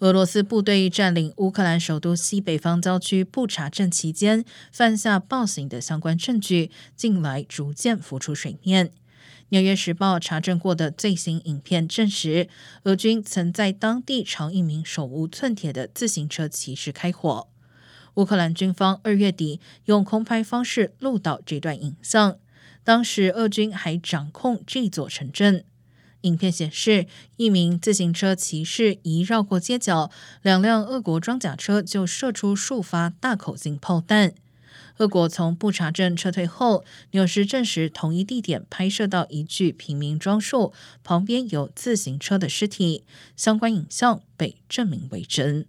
俄罗斯部队占领乌克兰首都西北方郊区布查镇期间犯下暴行的相关证据，近来逐渐浮出水面。《纽约时报》查证过的最新影片证实，俄军曾在当地朝一名手无寸铁的自行车骑士开火。乌克兰军方二月底用空拍方式录到这段影像，当时俄军还掌控这座城镇。影片显示，一名自行车骑士一绕过街角，两辆俄国装甲车就射出数发大口径炮弹。俄国从布查镇撤退后，纽时证实同一地点拍摄到一具平民装束，旁边有自行车的尸体，相关影像被证明为真。